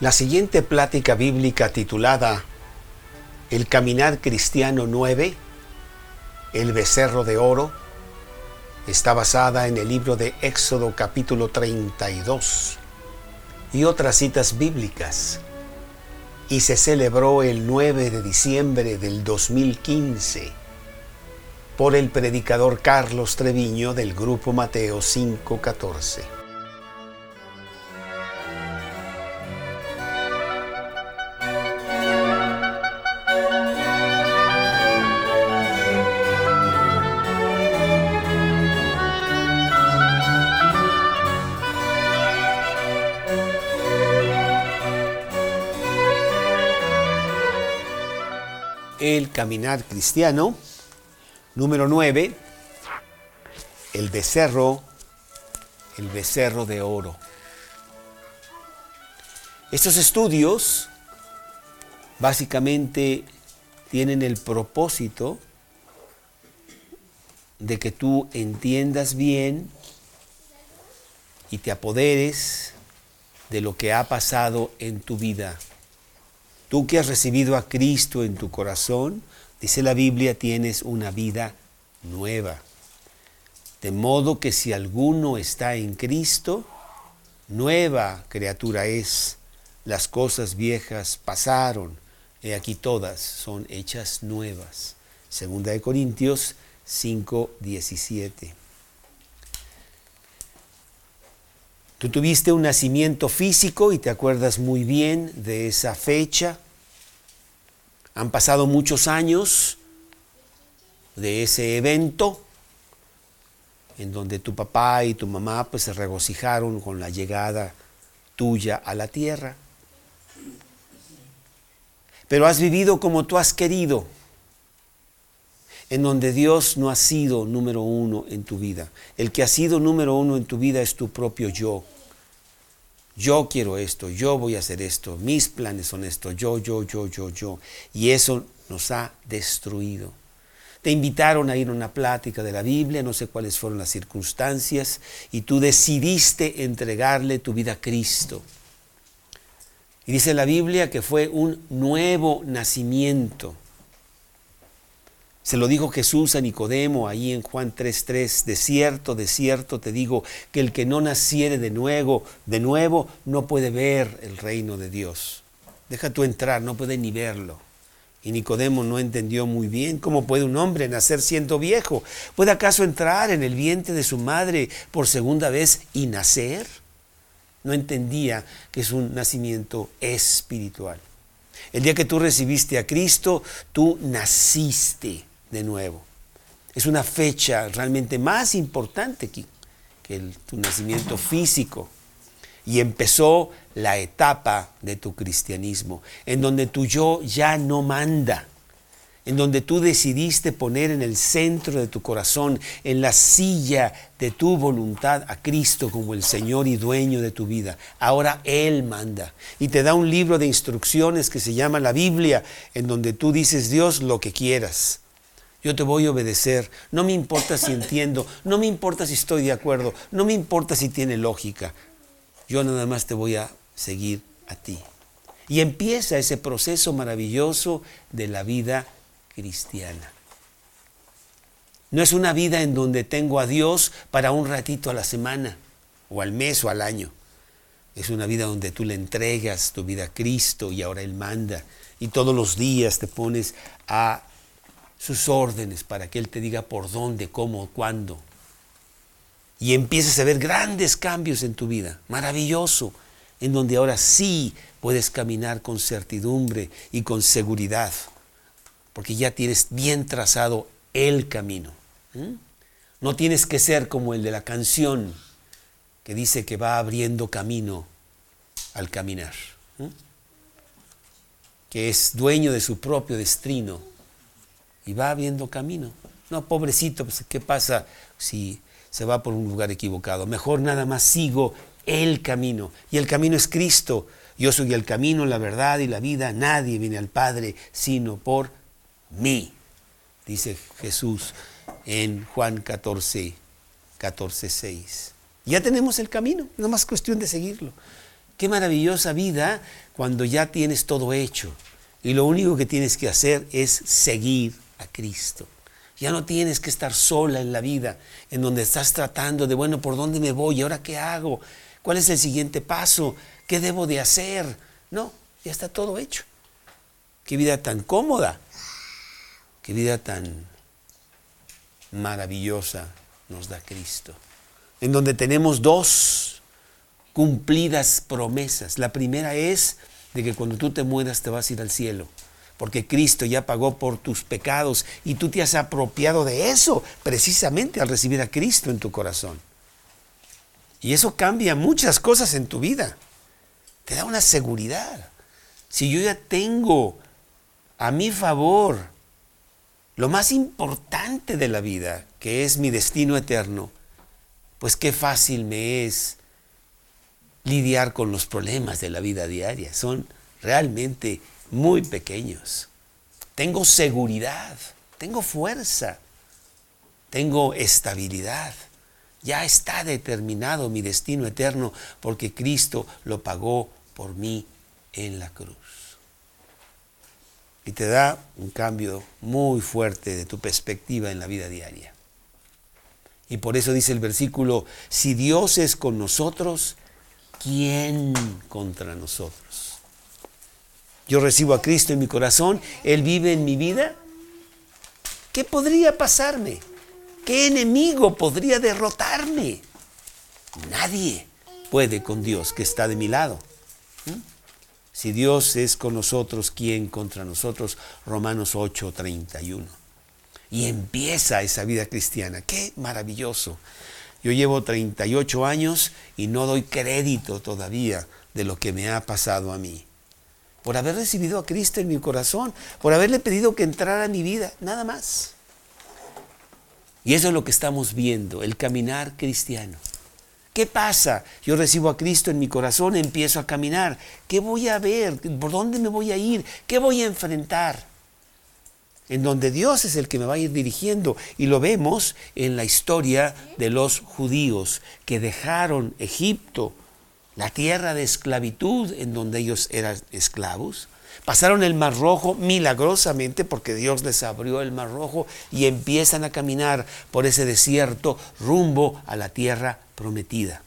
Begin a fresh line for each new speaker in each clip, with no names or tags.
La siguiente plática bíblica titulada El Caminar Cristiano 9, El Becerro de Oro, está basada en el libro de Éxodo capítulo 32 y otras citas bíblicas y se celebró el 9 de diciembre del 2015 por el predicador Carlos Treviño del grupo Mateo 514. El caminar cristiano. Número 9, el becerro, el becerro de oro. Estos estudios básicamente tienen el propósito de que tú entiendas bien y te apoderes de lo que ha pasado en tu vida Tú que has recibido a Cristo en tu corazón, dice la Biblia, tienes una vida nueva. De modo que si alguno está en Cristo, nueva criatura es. Las cosas viejas pasaron, y aquí todas son hechas nuevas. Segunda de Corintios 5, 17. Tú tuviste un nacimiento físico y te acuerdas muy bien de esa fecha. Han pasado muchos años de ese evento en donde tu papá y tu mamá pues se regocijaron con la llegada tuya a la tierra. Pero has vivido como tú has querido en donde Dios no ha sido número uno en tu vida. El que ha sido número uno en tu vida es tu propio yo. Yo quiero esto, yo voy a hacer esto, mis planes son esto, yo, yo, yo, yo, yo. Y eso nos ha destruido. Te invitaron a ir a una plática de la Biblia, no sé cuáles fueron las circunstancias, y tú decidiste entregarle tu vida a Cristo. Y dice la Biblia que fue un nuevo nacimiento. Se lo dijo Jesús a Nicodemo ahí en Juan 3:3, de cierto, de cierto te digo que el que no naciere de nuevo, de nuevo no puede ver el reino de Dios. Deja tú entrar, no puede ni verlo. Y Nicodemo no entendió muy bien cómo puede un hombre nacer siendo viejo. ¿Puede acaso entrar en el vientre de su madre por segunda vez y nacer? No entendía que es un nacimiento espiritual. El día que tú recibiste a Cristo, tú naciste de nuevo. Es una fecha realmente más importante que, el, tu nacimiento físico. Y empezó la etapa de tu cristianismo, en donde tu yo ya no manda, en donde tú decidiste poner en el centro de tu corazón, en la silla de tu voluntad, a Cristo como el Señor y dueño de tu vida. Ahora Él manda y te da un libro de instrucciones que se llama la Biblia, en donde tú dices, Dios, lo que quieras. Yo te voy a obedecer. No me importa si entiendo, no me importa si estoy de acuerdo, no me importa si tiene lógica. Yo nada más te voy a seguir a ti. Y empieza ese proceso maravilloso de la vida cristiana. No es una vida en donde tengo a Dios para un ratito a la semana, o al mes, o al año. Es una vida donde tú le entregas tu vida a Cristo y ahora Él manda. Y todos los días te pones a sus órdenes para que Él te diga por dónde, cómo, cuándo. Y empieces a ver grandes cambios en tu vida, maravilloso, en donde ahora sí puedes caminar con certidumbre y con seguridad, porque ya tienes bien trazado el camino. No tienes que ser como el de la canción que dice que va abriendo camino al caminar, que es dueño de su propio destino y va abriendo camino. No, pobrecito, pues, ¿qué pasa si se va por un lugar equivocado? Mejor nada más sigo el camino. Y el camino es Cristo. Yo soy el camino, la verdad y la vida. Nadie viene al Padre sino por mí, dice Jesús en Juan 14, 14, 6. Ya tenemos el camino, no más cuestión de seguirlo. Qué maravillosa vida cuando ya tienes todo hecho y lo único que tienes que hacer es seguir a Cristo. Ya no tienes que estar sola en la vida, en donde estás tratando de, bueno, ¿por dónde me voy? ¿Y ahora qué hago? ¿Cuál es el siguiente paso? ¿Qué debo de hacer? No, ya está todo hecho. Qué vida tan cómoda, qué vida tan maravillosa nos da Cristo. En donde tenemos dos cumplidas promesas. La primera es de que cuando tú te mueras te vas a ir al cielo porque Cristo ya pagó por tus pecados y tú te has apropiado de eso precisamente al recibir a Cristo en tu corazón. Y eso cambia muchas cosas en tu vida. Te da una seguridad. Si yo ya tengo a mi favor lo más importante de la vida, que es mi destino eterno, pues qué fácil me es lidiar con los problemas de la vida diaria. Son realmente muy pequeños. Tengo seguridad, tengo fuerza, tengo estabilidad. Ya está determinado mi destino eterno porque Cristo lo pagó por mí en la cruz. Y te da un cambio muy fuerte de tu perspectiva en la vida diaria. Y por eso dice el versículo, si Dios es con nosotros, ¿quién contra nosotros? Yo recibo a Cristo en mi corazón, Él vive en mi vida, ¿qué podría pasarme? ¿Qué enemigo podría derrotarme? Nadie puede con Dios que está de mi lado. ¿Mm? Si Dios es con nosotros, ¿quién contra nosotros? Romanos 8, 31. Y empieza esa vida cristiana. Qué maravilloso. Yo llevo 38 años y no doy crédito todavía de lo que me ha pasado a mí por haber recibido a Cristo en mi corazón, por haberle pedido que entrara a mi vida, nada más. Y eso es lo que estamos viendo, el caminar cristiano. ¿Qué pasa? Yo recibo a Cristo en mi corazón, empiezo a caminar. ¿Qué voy a ver? ¿Por dónde me voy a ir? ¿Qué voy a enfrentar? En donde Dios es el que me va a ir dirigiendo. Y lo vemos en la historia de los judíos que dejaron Egipto la tierra de esclavitud en donde ellos eran esclavos. Pasaron el Mar Rojo milagrosamente porque Dios les abrió el Mar Rojo y empiezan a caminar por ese desierto rumbo a la tierra prometida.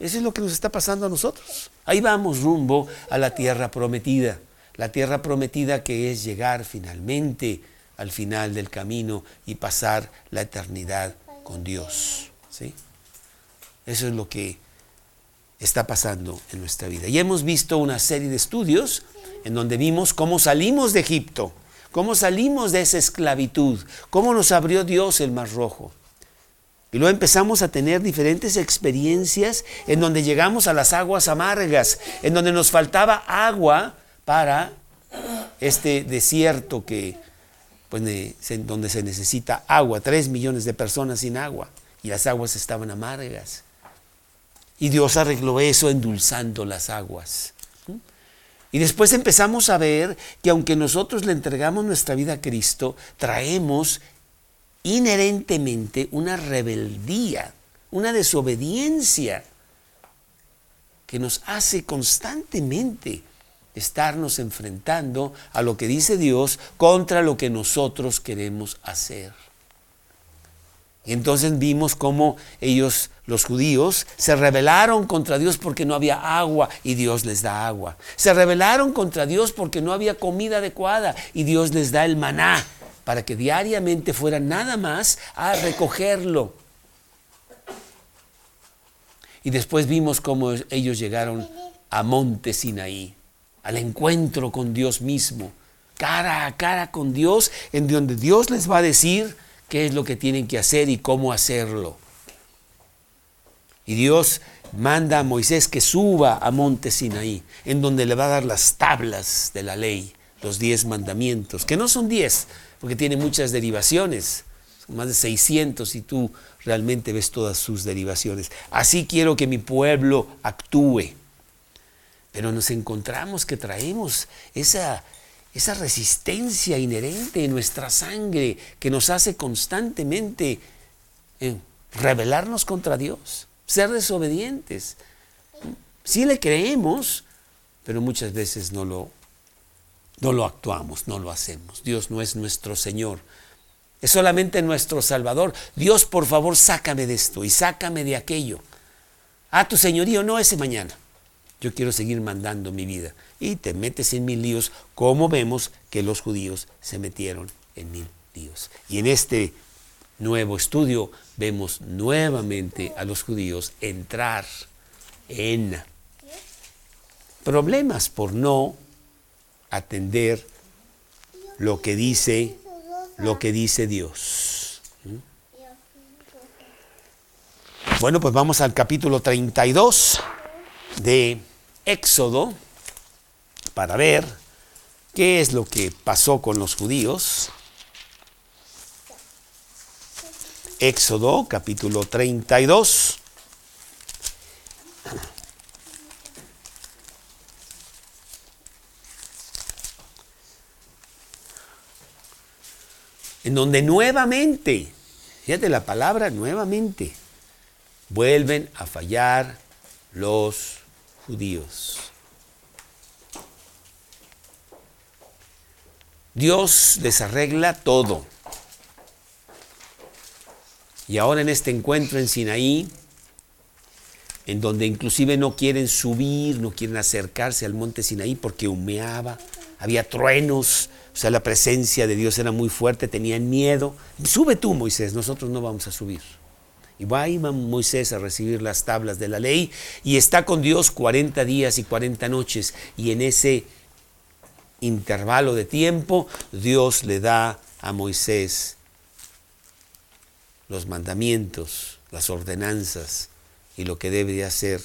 Eso es lo que nos está pasando a nosotros. Ahí vamos rumbo a la tierra prometida. La tierra prometida que es llegar finalmente al final del camino y pasar la eternidad con Dios. ¿sí? Eso es lo que está pasando en nuestra vida. Y hemos visto una serie de estudios en donde vimos cómo salimos de Egipto, cómo salimos de esa esclavitud, cómo nos abrió Dios el Mar Rojo. Y luego empezamos a tener diferentes experiencias en donde llegamos a las aguas amargas, en donde nos faltaba agua para este desierto que, pues, donde se necesita agua, tres millones de personas sin agua, y las aguas estaban amargas. Y Dios arregló eso endulzando las aguas. Y después empezamos a ver que aunque nosotros le entregamos nuestra vida a Cristo, traemos inherentemente una rebeldía, una desobediencia que nos hace constantemente estarnos enfrentando a lo que dice Dios contra lo que nosotros queremos hacer. Y entonces vimos cómo ellos, los judíos, se rebelaron contra Dios porque no había agua y Dios les da agua. Se rebelaron contra Dios porque no había comida adecuada y Dios les da el maná para que diariamente fueran nada más a recogerlo. Y después vimos cómo ellos llegaron a Monte Sinaí, al encuentro con Dios mismo, cara a cara con Dios, en donde Dios les va a decir, qué es lo que tienen que hacer y cómo hacerlo. Y Dios manda a Moisés que suba a monte Sinaí, en donde le va a dar las tablas de la ley, los diez mandamientos, que no son diez, porque tiene muchas derivaciones, son más de 600 si tú realmente ves todas sus derivaciones. Así quiero que mi pueblo actúe. Pero nos encontramos que traemos esa esa resistencia inherente en nuestra sangre que nos hace constantemente eh, rebelarnos contra Dios, ser desobedientes. Sí le creemos, pero muchas veces no lo, no lo actuamos, no lo hacemos. Dios no es nuestro Señor, es solamente nuestro Salvador. Dios, por favor, sácame de esto y sácame de aquello. Ah, tu señorío, no ese mañana. Yo quiero seguir mandando mi vida. Y te metes en mil líos, como vemos que los judíos se metieron en mil líos. Y en este nuevo estudio vemos nuevamente a los judíos entrar en problemas por no atender lo que dice lo que dice Dios. ¿Mm? Bueno, pues vamos al capítulo 32 de Éxodo para ver qué es lo que pasó con los judíos. Éxodo capítulo 32. En donde nuevamente, fíjate la palabra nuevamente, vuelven a fallar los judíos. Dios les arregla todo. Y ahora en este encuentro en Sinaí, en donde inclusive no quieren subir, no quieren acercarse al monte Sinaí porque humeaba, había truenos, o sea, la presencia de Dios era muy fuerte, tenían miedo. Sube tú, Moisés, nosotros no vamos a subir. Y va Moisés a recibir las tablas de la ley y está con Dios 40 días y 40 noches. Y en ese intervalo de tiempo, Dios le da a Moisés los mandamientos, las ordenanzas y lo que debe de hacer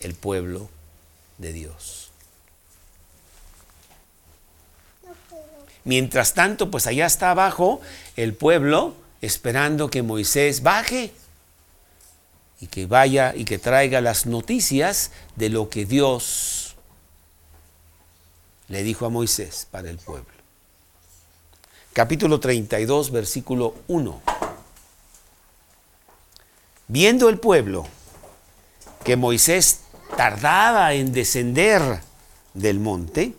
el pueblo de Dios. Mientras tanto, pues allá está abajo el pueblo esperando que Moisés baje y que vaya y que traiga las noticias de lo que Dios le dijo a Moisés para el pueblo. Capítulo 32, versículo 1. Viendo el pueblo que Moisés tardaba en descender del monte,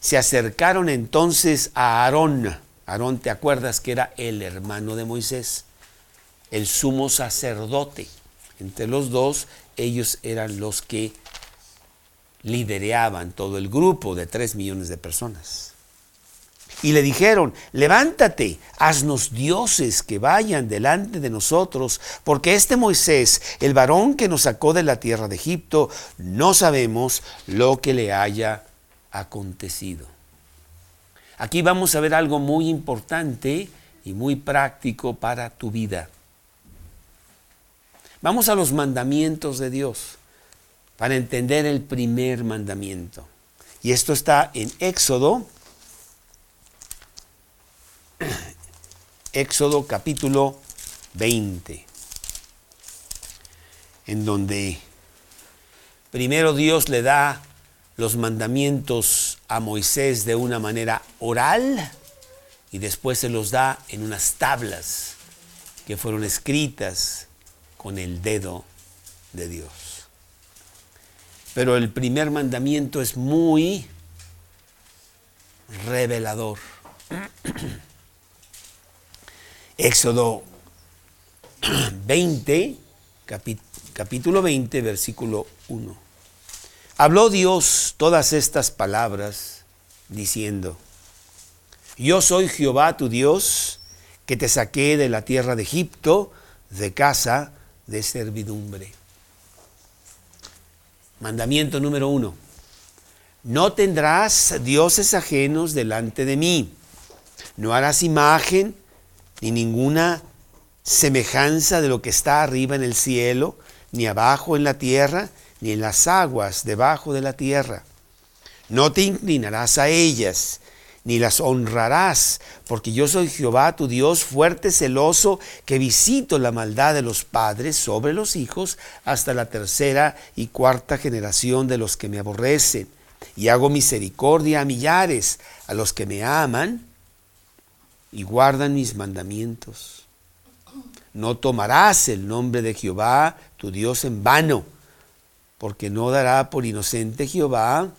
se acercaron entonces a Aarón. Aarón, ¿te acuerdas que era el hermano de Moisés? El sumo sacerdote. Entre los dos, ellos eran los que lidereaban todo el grupo de tres millones de personas. Y le dijeron, levántate, haznos dioses que vayan delante de nosotros, porque este Moisés, el varón que nos sacó de la tierra de Egipto, no sabemos lo que le haya acontecido. Aquí vamos a ver algo muy importante y muy práctico para tu vida. Vamos a los mandamientos de Dios para entender el primer mandamiento. Y esto está en Éxodo Éxodo capítulo 20, en donde primero Dios le da los mandamientos a Moisés de una manera oral y después se los da en unas tablas que fueron escritas con el dedo de Dios. Pero el primer mandamiento es muy revelador. Éxodo 20, capítulo 20, versículo 1. Habló Dios todas estas palabras diciendo, Yo soy Jehová tu Dios, que te saqué de la tierra de Egipto, de casa de servidumbre. Mandamiento número uno. No tendrás dioses ajenos delante de mí. No harás imagen ni ninguna semejanza de lo que está arriba en el cielo, ni abajo en la tierra, ni en las aguas debajo de la tierra. No te inclinarás a ellas, ni las honrarás, porque yo soy Jehová tu Dios, fuerte, celoso, que visito la maldad de los padres sobre los hijos hasta la tercera y cuarta generación de los que me aborrecen, y hago misericordia a millares, a los que me aman y guardan mis mandamientos. No tomarás el nombre de Jehová, tu Dios, en vano, porque no dará por inocente Jehová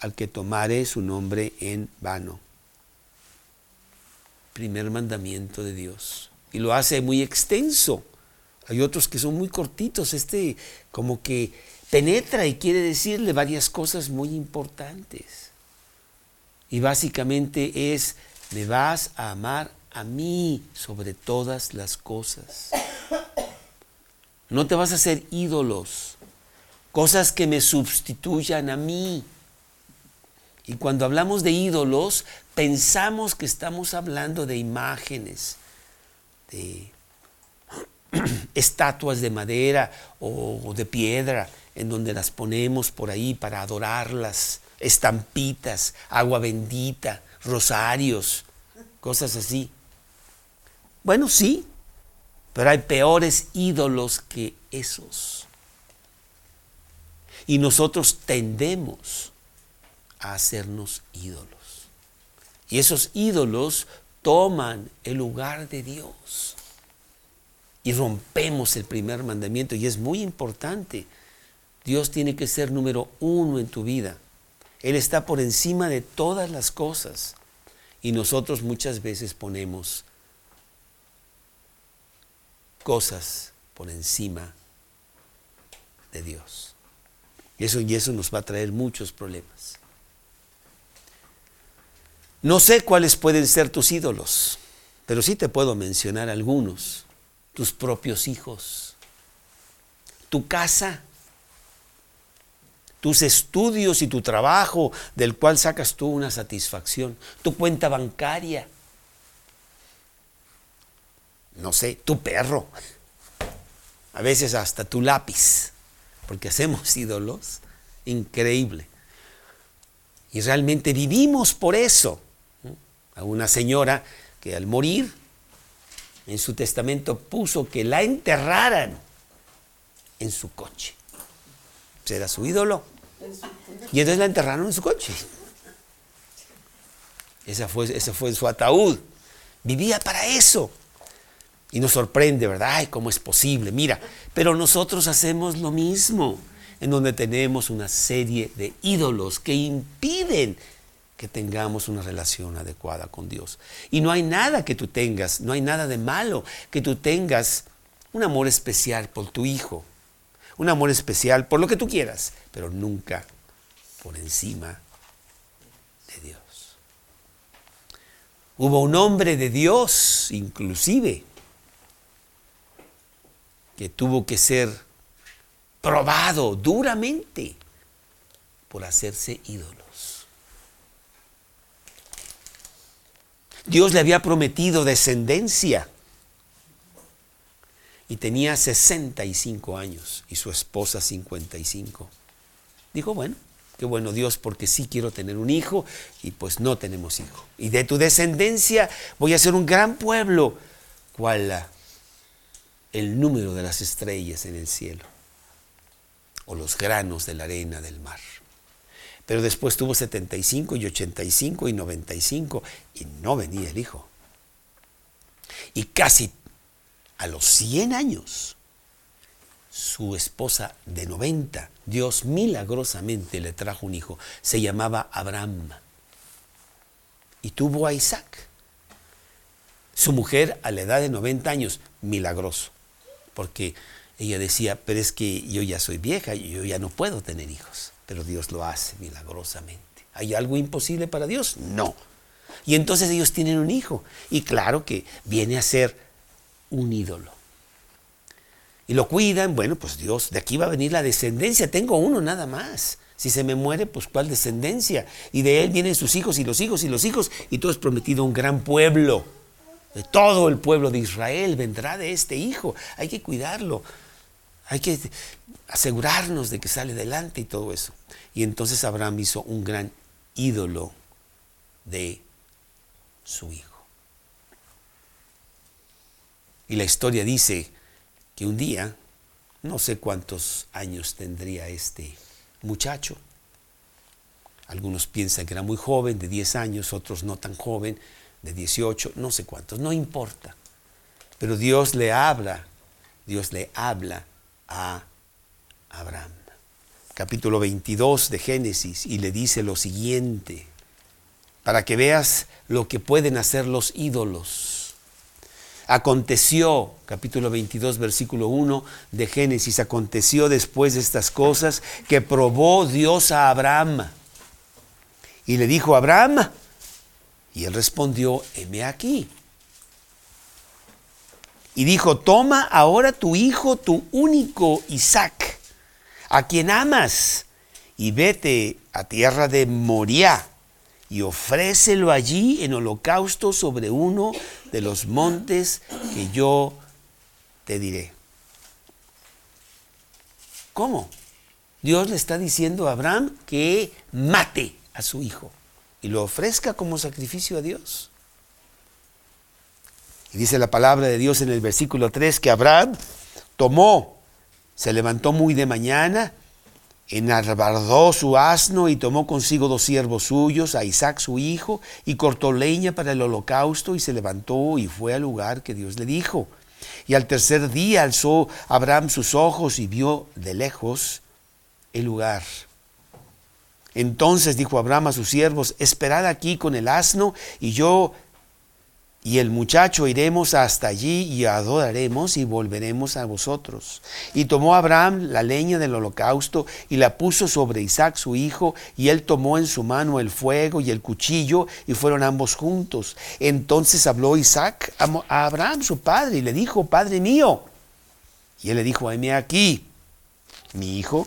al que tomare su nombre en vano. Primer mandamiento de Dios. Y lo hace muy extenso. Hay otros que son muy cortitos. Este como que penetra y quiere decirle varias cosas muy importantes. Y básicamente es, me vas a amar a mí sobre todas las cosas. No te vas a hacer ídolos, cosas que me sustituyan a mí. Y cuando hablamos de ídolos, pensamos que estamos hablando de imágenes, de estatuas de madera o de piedra, en donde las ponemos por ahí para adorarlas, estampitas, agua bendita, rosarios, cosas así. Bueno, sí, pero hay peores ídolos que esos. Y nosotros tendemos a hacernos ídolos. Y esos ídolos toman el lugar de Dios. Y rompemos el primer mandamiento. Y es muy importante. Dios tiene que ser número uno en tu vida. Él está por encima de todas las cosas. Y nosotros muchas veces ponemos cosas por encima de Dios. Y eso, y eso nos va a traer muchos problemas. No sé cuáles pueden ser tus ídolos, pero sí te puedo mencionar algunos. Tus propios hijos, tu casa, tus estudios y tu trabajo del cual sacas tú una satisfacción, tu cuenta bancaria, no sé, tu perro, a veces hasta tu lápiz, porque hacemos ídolos, increíble. Y realmente vivimos por eso a una señora que al morir en su testamento puso que la enterraran en su coche. Era su ídolo. Y entonces la enterraron en su coche. Ese fue, ese fue su ataúd. Vivía para eso. Y nos sorprende, ¿verdad? Ay, ¿cómo es posible? Mira, pero nosotros hacemos lo mismo, en donde tenemos una serie de ídolos que impiden que tengamos una relación adecuada con Dios. Y no hay nada que tú tengas, no hay nada de malo que tú tengas un amor especial por tu hijo, un amor especial por lo que tú quieras, pero nunca por encima de Dios. Hubo un hombre de Dios, inclusive, que tuvo que ser probado duramente por hacerse ídolos. Dios le había prometido descendencia y tenía 65 años y su esposa 55. Dijo, bueno, qué bueno Dios porque sí quiero tener un hijo y pues no tenemos hijo. Y de tu descendencia voy a ser un gran pueblo, cual el número de las estrellas en el cielo o los granos de la arena del mar. Pero después tuvo 75 y 85 y 95 y no venía el hijo. Y casi a los 100 años, su esposa de 90, Dios milagrosamente le trajo un hijo. Se llamaba Abraham. Y tuvo a Isaac. Su mujer a la edad de 90 años, milagroso. Porque ella decía, pero es que yo ya soy vieja, yo ya no puedo tener hijos. Pero Dios lo hace milagrosamente. ¿Hay algo imposible para Dios? No. Y entonces ellos tienen un hijo. Y claro que viene a ser un ídolo. Y lo cuidan, bueno, pues Dios, de aquí va a venir la descendencia, tengo uno nada más. Si se me muere, pues cuál descendencia. Y de él vienen sus hijos y los hijos y los hijos, y todo es prometido un gran pueblo. Todo el pueblo de Israel vendrá de este hijo. Hay que cuidarlo. Hay que asegurarnos de que sale adelante y todo eso. Y entonces Abraham hizo un gran ídolo de su hijo. Y la historia dice que un día, no sé cuántos años tendría este muchacho, algunos piensan que era muy joven, de 10 años, otros no tan joven, de 18, no sé cuántos, no importa. Pero Dios le habla, Dios le habla a Abraham. capítulo 22 de Génesis y le dice lo siguiente, para que veas lo que pueden hacer los ídolos. Aconteció, capítulo 22, versículo 1 de Génesis, aconteció después de estas cosas que probó Dios a Abraham. Y le dijo Abraham, y él respondió, heme aquí. Y dijo, toma ahora tu hijo, tu único Isaac, a quien amas, y vete a tierra de Moriah y ofrécelo allí en holocausto sobre uno de los montes que yo te diré. ¿Cómo? Dios le está diciendo a Abraham que mate a su hijo y lo ofrezca como sacrificio a Dios. Dice la palabra de Dios en el versículo 3 que Abraham tomó, se levantó muy de mañana, enarbardó su asno y tomó consigo dos siervos suyos, a Isaac su hijo, y cortó leña para el holocausto y se levantó y fue al lugar que Dios le dijo. Y al tercer día alzó Abraham sus ojos y vio de lejos el lugar. Entonces dijo Abraham a sus siervos, esperad aquí con el asno y yo y el muchacho iremos hasta allí y adoraremos y volveremos a vosotros. Y tomó Abraham la leña del holocausto y la puso sobre Isaac su hijo, y él tomó en su mano el fuego y el cuchillo, y fueron ambos juntos. Entonces habló Isaac a Abraham su padre y le dijo, Padre mío. Y él le dijo, heme aquí, mi hijo.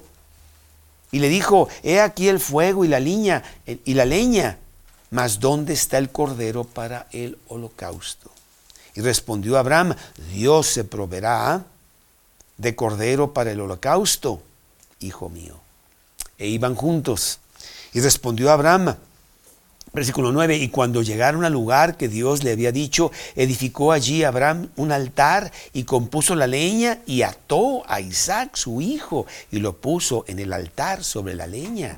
Y le dijo, he aquí el fuego y la leña, y la leña mas ¿dónde está el cordero para el holocausto? Y respondió Abraham, Dios se proveerá de cordero para el holocausto, hijo mío. E iban juntos. Y respondió Abraham, versículo 9, y cuando llegaron al lugar que Dios le había dicho, edificó allí Abraham un altar y compuso la leña y ató a Isaac su hijo y lo puso en el altar sobre la leña.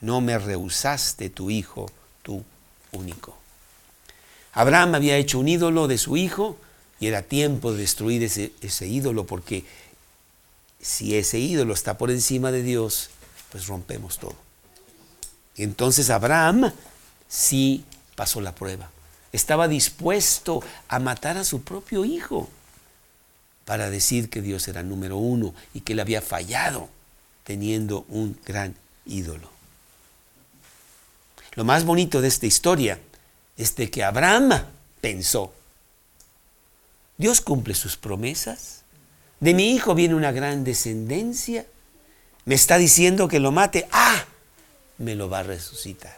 no me rehusaste tu hijo, tu único. Abraham había hecho un ídolo de su hijo y era tiempo de destruir ese, ese ídolo porque si ese ídolo está por encima de Dios, pues rompemos todo. Entonces Abraham sí pasó la prueba. Estaba dispuesto a matar a su propio hijo para decir que Dios era número uno y que él había fallado teniendo un gran ídolo. Lo más bonito de esta historia es de que Abraham pensó, Dios cumple sus promesas, de mi hijo viene una gran descendencia, me está diciendo que lo mate, ah, me lo va a resucitar.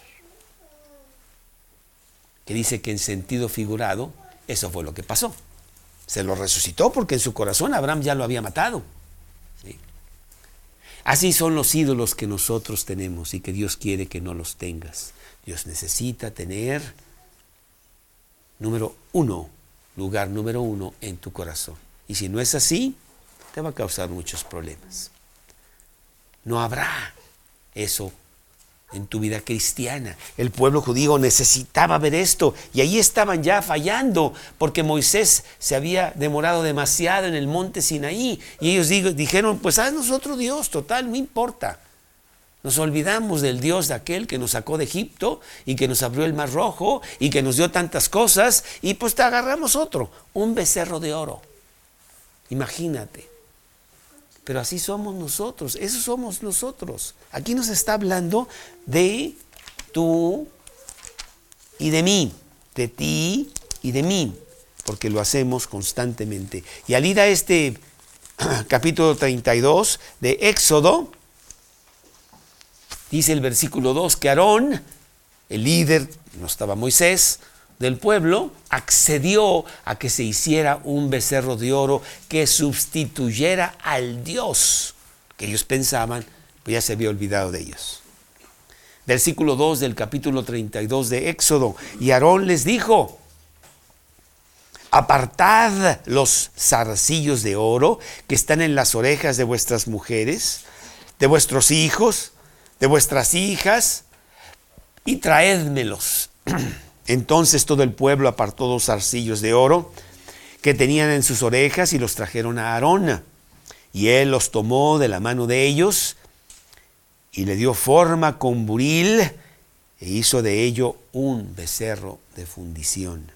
Que dice que en sentido figurado, eso fue lo que pasó. Se lo resucitó porque en su corazón Abraham ya lo había matado. Así son los ídolos que nosotros tenemos y que Dios quiere que no los tengas. Dios necesita tener, número uno, lugar número uno en tu corazón. Y si no es así, te va a causar muchos problemas. No habrá eso en tu vida cristiana. El pueblo judío necesitaba ver esto y ahí estaban ya fallando porque Moisés se había demorado demasiado en el monte Sinaí y ellos dijeron, pues haznos otro Dios, total, no importa. Nos olvidamos del Dios de aquel que nos sacó de Egipto y que nos abrió el mar rojo y que nos dio tantas cosas y pues te agarramos otro, un becerro de oro. Imagínate. Pero así somos nosotros, eso somos nosotros. Aquí nos está hablando de tú y de mí, de ti y de mí, porque lo hacemos constantemente. Y al ir a este capítulo 32 de Éxodo, Dice el versículo 2 que Aarón, el líder, no estaba Moisés, del pueblo, accedió a que se hiciera un becerro de oro que sustituyera al Dios que ellos pensaban Pues ya se había olvidado de ellos. Versículo 2 del capítulo 32 de Éxodo. Y Aarón les dijo, apartad los zarcillos de oro que están en las orejas de vuestras mujeres, de vuestros hijos, de vuestras hijas, y traédmelos. Entonces todo el pueblo apartó dos zarcillos de oro que tenían en sus orejas y los trajeron a Aarón. Y él los tomó de la mano de ellos y le dio forma con buril e hizo de ello un becerro de fundición.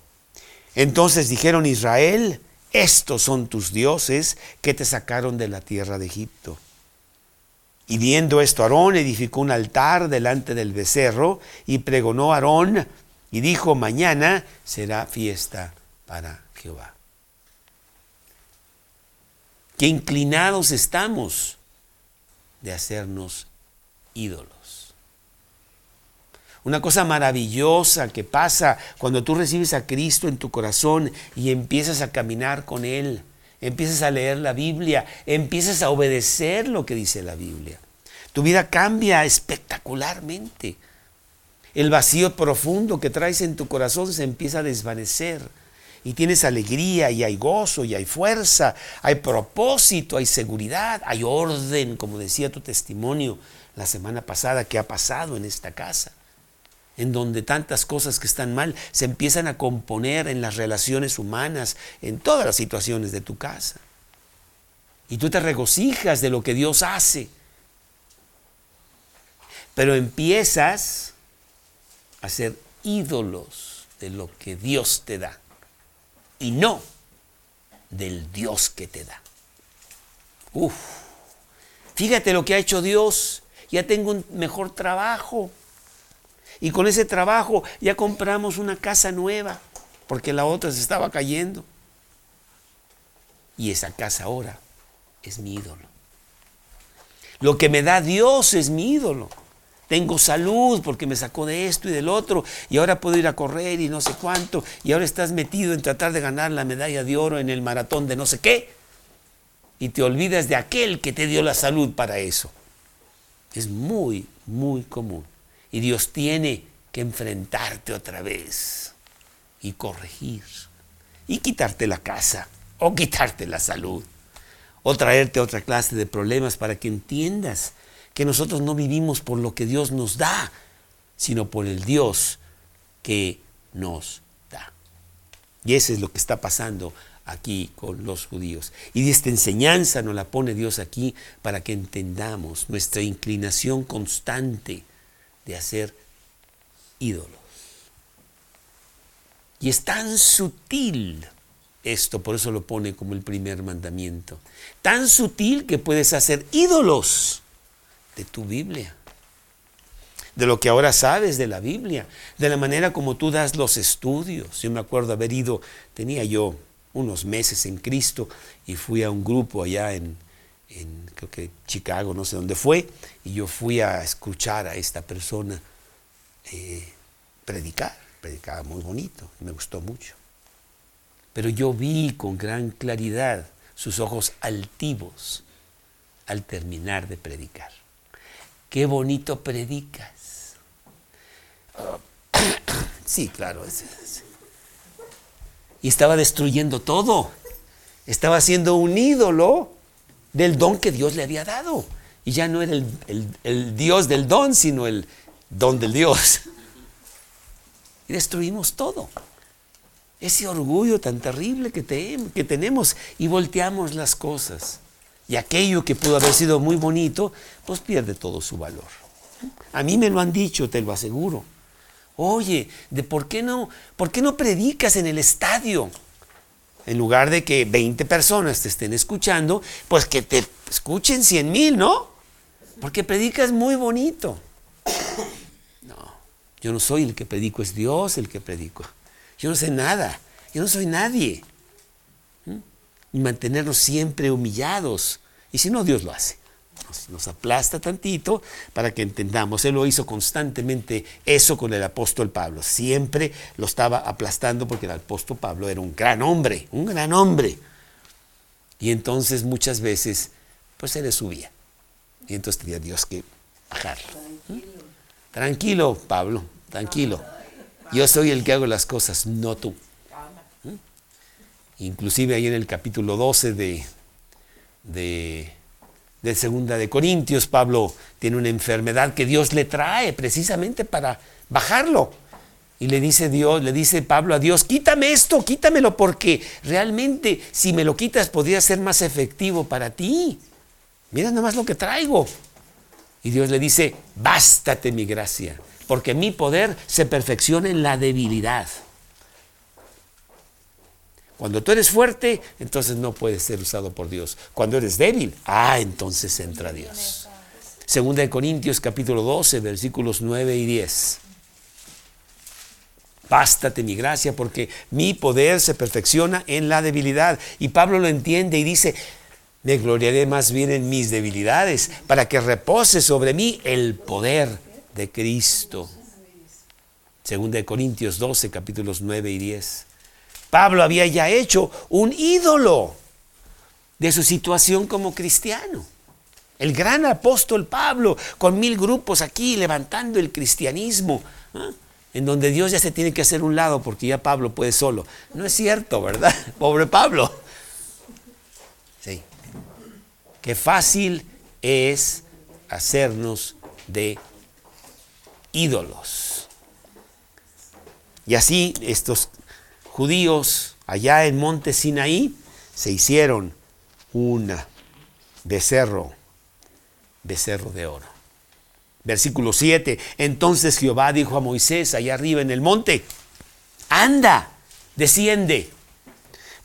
Entonces dijeron Israel, estos son tus dioses que te sacaron de la tierra de Egipto. Y viendo esto, Aarón edificó un altar delante del becerro y pregonó a Aarón y dijo, mañana será fiesta para Jehová. Qué inclinados estamos de hacernos ídolos. Una cosa maravillosa que pasa cuando tú recibes a Cristo en tu corazón y empiezas a caminar con Él empiezas a leer la Biblia, empiezas a obedecer lo que dice la Biblia. Tu vida cambia espectacularmente. El vacío profundo que traes en tu corazón se empieza a desvanecer. Y tienes alegría y hay gozo y hay fuerza, hay propósito, hay seguridad, hay orden, como decía tu testimonio la semana pasada que ha pasado en esta casa en donde tantas cosas que están mal se empiezan a componer en las relaciones humanas, en todas las situaciones de tu casa. Y tú te regocijas de lo que Dios hace. Pero empiezas a ser ídolos de lo que Dios te da y no del Dios que te da. Uf, fíjate lo que ha hecho Dios. Ya tengo un mejor trabajo y con ese trabajo ya compramos una casa nueva, porque la otra se estaba cayendo. Y esa casa ahora es mi ídolo. Lo que me da Dios es mi ídolo. Tengo salud porque me sacó de esto y del otro y ahora puedo ir a correr y no sé cuánto y ahora estás metido en tratar de ganar la medalla de oro en el maratón de no sé qué y te olvidas de aquel que te dio la salud para eso. Es muy, muy común. Y Dios tiene que enfrentarte otra vez y corregir y quitarte la casa o quitarte la salud o traerte otra clase de problemas para que entiendas que nosotros no vivimos por lo que Dios nos da, sino por el Dios que nos da. Y eso es lo que está pasando aquí con los judíos. Y esta enseñanza nos la pone Dios aquí para que entendamos nuestra inclinación constante de hacer ídolos. Y es tan sutil esto, por eso lo pone como el primer mandamiento. Tan sutil que puedes hacer ídolos de tu Biblia, de lo que ahora sabes de la Biblia, de la manera como tú das los estudios. Yo me acuerdo haber ido, tenía yo unos meses en Cristo y fui a un grupo allá en, en creo que Chicago, no sé dónde fue, y yo fui a escuchar a esta persona eh, predicar, predicaba muy bonito, me gustó mucho. Pero yo vi con gran claridad sus ojos altivos al terminar de predicar. Qué bonito predicas. sí, claro. Y estaba destruyendo todo. Estaba haciendo un ídolo del don que Dios le había dado. Y ya no era el, Dios del don, sino el don del Dios. Y destruimos todo. Ese orgullo tan terrible que, que tenemos y volteamos las cosas. Y aquello que pudo haber sido muy bonito, pues pierde todo su valor. A mí me lo han dicho, te lo aseguro. Oye, ¿de por qué no, por qué no predicas en el estadio? En lugar de que 20 personas te estén escuchando, pues que te escuchen 100 mil, ¿no? Porque predicas muy bonito. No, yo no soy el que predico, es Dios el que predico. Yo no sé nada, yo no soy nadie. ¿Mm? Y mantenernos siempre humillados. Y si no, Dios lo hace nos, aplasta tantito para que entendamos. Él lo hizo constantemente eso con el apóstol Pablo. Siempre lo estaba aplastando porque el apóstol Pablo era un gran hombre, un gran hombre. Y entonces muchas veces, pues se le subía. Y entonces tenía Dios que bajarlo. Tranquilo, Pablo, tranquilo. Yo soy el que hago las cosas, no tú. Inclusive ahí en el capítulo 12 de, de, de Segunda de Corintios, Pablo tiene una enfermedad que Dios le trae precisamente para bajarlo. Y le dice Dios, le dice Pablo a Dios, quítame esto, quítamelo, porque realmente si me lo quitas podría ser más efectivo para ti. Mira nada más lo que traigo. Y Dios le dice, bástate mi gracia, porque mi poder se perfecciona en la debilidad. Cuando tú eres fuerte, entonces no puedes ser usado por Dios. Cuando eres débil, ah, entonces entra Dios. Segunda de Corintios capítulo 12, versículos 9 y 10. Bástate mi gracia porque mi poder se perfecciona en la debilidad. Y Pablo lo entiende y dice, me gloriaré más bien en mis debilidades para que repose sobre mí el poder de Cristo. Segunda de Corintios 12, capítulos 9 y 10. Pablo había ya hecho un ídolo de su situación como cristiano. El gran apóstol Pablo, con mil grupos aquí levantando el cristianismo, ¿ah? en donde Dios ya se tiene que hacer un lado porque ya Pablo puede solo. No es cierto, ¿verdad? Pobre Pablo. Sí. Qué fácil es hacernos de ídolos. Y así estos judíos allá en Monte Sinaí se hicieron una becerro, becerro de oro. Versículo 7. Entonces Jehová dijo a Moisés allá arriba en el monte, anda, desciende,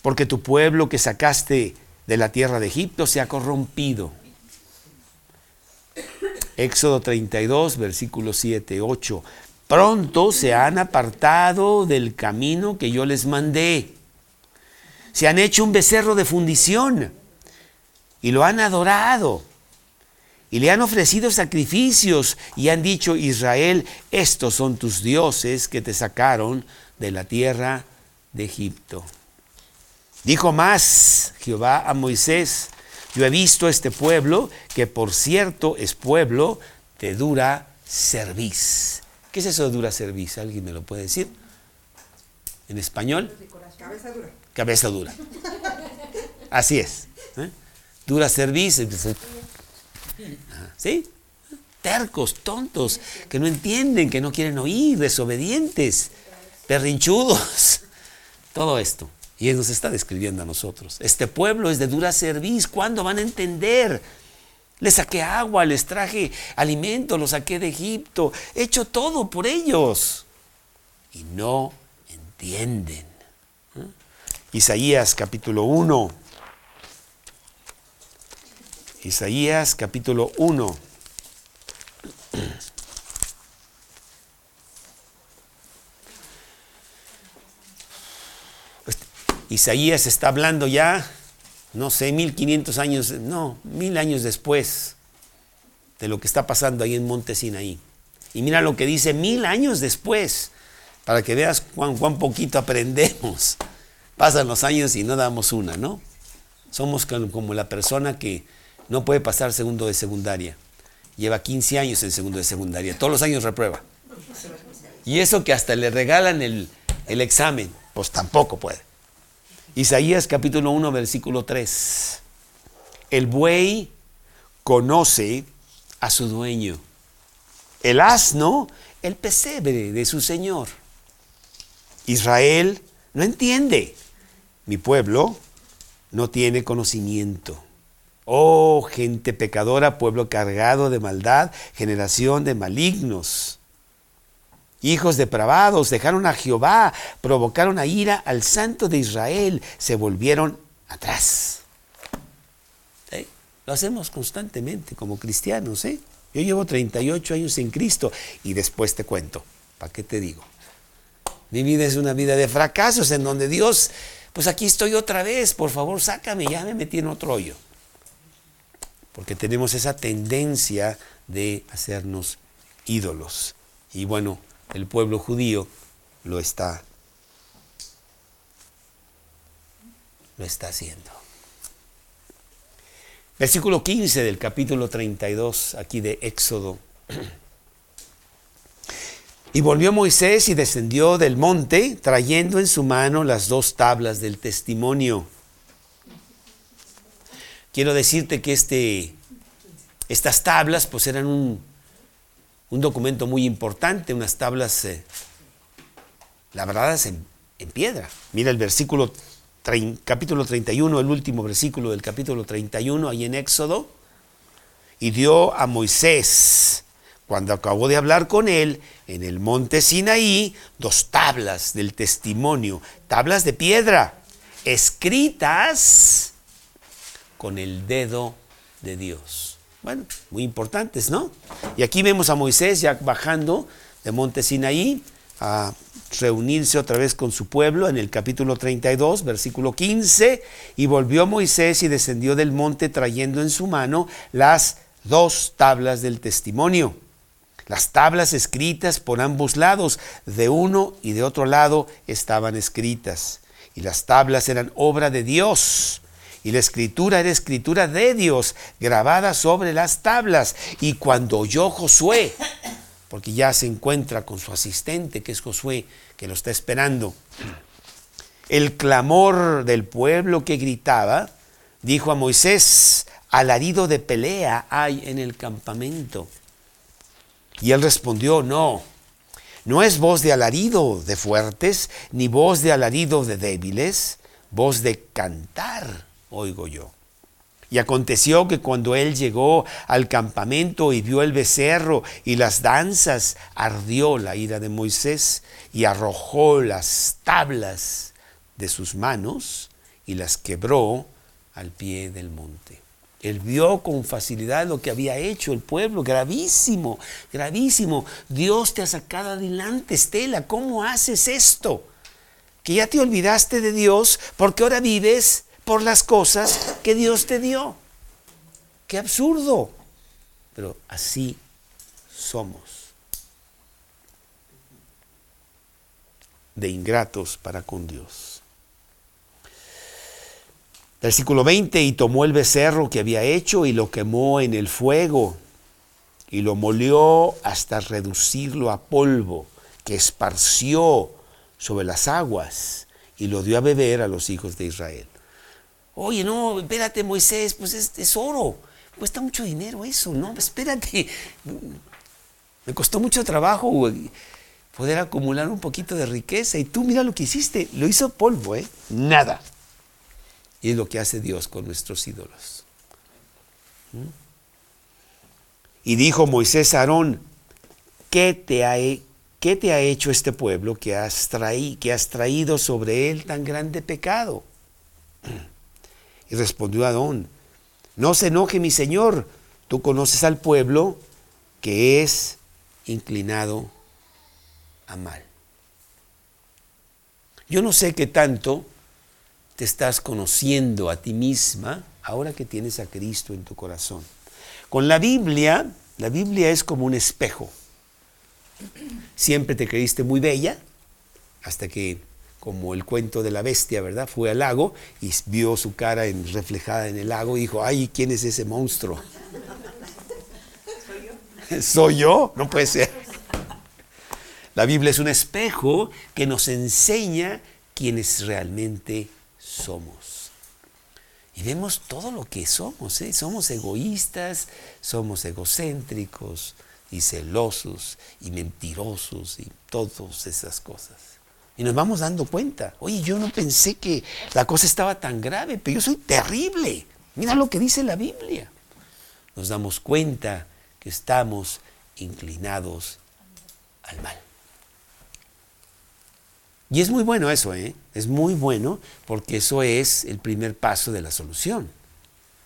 porque tu pueblo que sacaste de la tierra de Egipto se ha corrompido. Éxodo 32, versículo 7, 8. Pronto se han apartado del camino que yo les mandé. Se han hecho un becerro de fundición y lo han adorado y le han ofrecido sacrificios y han dicho, Israel, estos son tus dioses que te sacaron de la tierra de Egipto. Dijo más Jehová a Moisés, yo he visto este pueblo, que por cierto es pueblo de dura cerviz. ¿Qué es eso de dura cerviz? ¿Alguien me lo puede decir? ¿En español?
Cabeza dura.
Cabeza dura. Así es. ¿eh? Dura cerviz. ¿Sí? Tercos, tontos, que no entienden, que no quieren oír, desobedientes, perrinchudos. Todo esto. Y Él nos está describiendo a nosotros. Este pueblo es de dura cerviz. ¿Cuándo van a entender? Les saqué agua, les traje alimento, los saqué de Egipto. He hecho todo por ellos. Y no entienden. ¿Eh? Isaías capítulo 1. Isaías capítulo 1. Isaías está hablando ya, no sé, 1500 años, no, mil años después de lo que está pasando ahí en Monte Sinaí. Y mira lo que dice mil años después, para que veas cuán, poquito aprendemos. Pasan los años y no damos una, ¿no? Somos como la persona que no puede pasar segundo de secundaria. Lleva 15 años en segundo de secundaria. Todos los años reprueba. Y eso que hasta le regalan el examen, pues tampoco puede. Isaías capítulo 1, versículo 3. El buey conoce a su dueño. El asno, el pesebre de su señor. Israel no entiende. Mi pueblo no tiene conocimiento. Oh, gente pecadora, pueblo cargado de maldad, generación de malignos. Hijos depravados, dejaron a Jehová, provocaron a ira al santo de Israel, se volvieron atrás. Lo hacemos constantemente como cristianos. ¿eh? Yo llevo 38 años en Cristo y después te cuento. ¿Para qué te digo? Mi vida es una vida de fracasos en donde Dios, pues aquí estoy otra vez, por favor sácame, ya me metí en otro hoyo porque tenemos esa tendencia de hacernos ídolos. Y bueno, el pueblo judío lo está lo está haciendo. Versículo 15 del capítulo 32, aquí de Éxodo. Y volvió Moisés y descendió del monte, trayendo en su mano las dos tablas del testimonio. Quiero decirte que este, estas tablas pues eran un, un documento muy importante, unas tablas eh, labradas en, en, piedra. Mira el versículo, capítulo 31, el último versículo del capítulo 31, ahí en Éxodo. Y dio a Moisés cuando acabó de hablar con él en el monte Sinaí, dos tablas del testimonio, tablas de piedra, escritas con el dedo de Dios. Bueno, muy importantes, ¿no? Y aquí vemos a Moisés ya bajando de monte Sinaí a reunirse otra vez con su pueblo en el capítulo 32, versículo 15, y volvió Moisés y descendió del monte trayendo en su mano las dos tablas del testimonio las tablas escritas por ambos lados, de uno y de otro lado, estaban escritas. Y las tablas eran obra de Dios. Y la escritura era escritura de Dios, grabada sobre las tablas. Y cuando oyó Josué, porque ya se encuentra con su asistente, que es Josué, que lo está esperando, el clamor del pueblo que gritaba, dijo a Moisés, alarido de pelea hay en el campamento. Y él respondió, no, no es voz de alarido de fuertes, ni voz de alarido de débiles, voz de cantar, oigo yo. Y aconteció que cuando él llegó al campamento y vio el becerro y las danzas, ardió la ira de Moisés y arrojó las tablas de sus manos y las quebró al pie del monte. Él vio con facilidad lo que había hecho el pueblo, gravísimo, gravísimo. Dios te ha sacado adelante, Estela, ¿cómo haces esto? Que ya te olvidaste de Dios porque ahora vives por las cosas que Dios te dio. Qué absurdo. Pero así somos. De ingratos para con Dios. Versículo 20, y tomó el becerro que había hecho y lo quemó en el fuego y lo molió hasta reducirlo a polvo, que esparció sobre las aguas y lo dio a beber a los hijos de Israel. Oye, no, espérate Moisés, pues es, oro, cuesta mucho dinero eso, no, espérate. Me costó mucho trabajo poder acumular un poquito de riqueza y tú mira lo que hiciste, lo hizo polvo, ¿eh? Nada. Y es lo que hace Dios con nuestros ídolos. ¿Mm? Y dijo Moisés a Aarón, ¿qué te ha, qué te ha hecho este pueblo has, que has traído sobre él tan grande pecado? Y respondió Aarón, no se enoje mi señor, tú conoces al pueblo que es inclinado a mal. Yo no sé qué tanto te estás conociendo a ti misma ahora que tienes a Cristo en tu corazón. Con la Biblia, la Biblia es como un espejo. Siempre te creíste muy bella hasta que, como el cuento de la bestia, ¿verdad? Fue al lago y vio su cara reflejada en el lago y dijo, ay, ¿quién es ese monstruo? ¿Soy yo? ¿Soy yo? No puede ser. La Biblia es un espejo que nos enseña quiénes realmente somos. Y vemos todo lo que somos. ¿eh? Somos egoístas, somos egocéntricos y celosos y mentirosos y todas esas cosas. Y nos vamos dando cuenta. Oye, yo no pensé que la cosa estaba tan grave, pero yo soy terrible. Mira lo que dice la Biblia. Nos damos cuenta que estamos inclinados al mal. Y es muy bueno eso, ¿eh? Es muy bueno porque eso es el primer paso de la solución.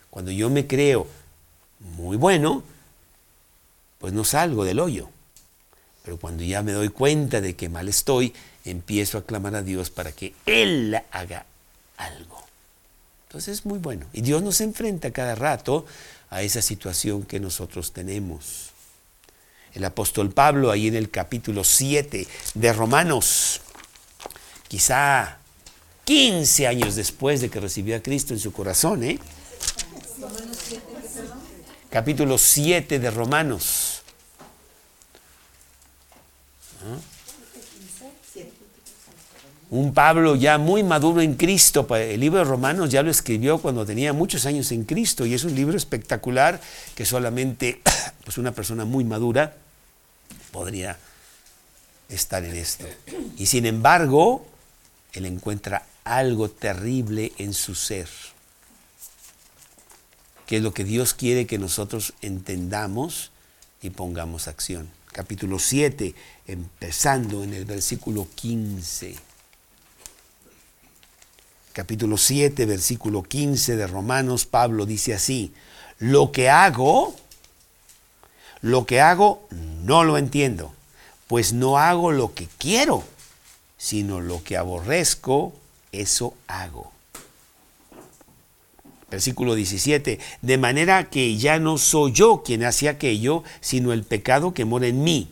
Cuando yo me creo muy bueno, pues no salgo del hoyo. Pero cuando ya me doy cuenta de que mal estoy, empiezo a clamar a Dios para que Él haga algo. Entonces es muy bueno. Y Dios nos enfrenta cada rato a esa situación que nosotros tenemos. El apóstol Pablo, ahí en el capítulo 7 de Romanos, quizá 15 años después de que recibió a Cristo en su corazón, ¿eh? Capítulo 7 de Romanos. Un Pablo ya muy maduro en Cristo. El libro de Romanos ya lo escribió cuando tenía muchos años en Cristo y es un libro espectacular que solamente pues una persona muy madura podría estar en esto. Y sin embargo, él encuentra algo terrible en su ser, que es lo que Dios quiere que nosotros entendamos y pongamos acción. Capítulo 7, empezando en el versículo 15. Capítulo 7, versículo 15 de Romanos, Pablo dice así, lo que hago, lo que hago no lo entiendo, pues no hago lo que quiero, sino lo que aborrezco, eso hago. Versículo 17, de manera que ya no soy yo quien hace aquello, sino el pecado que mora en mí.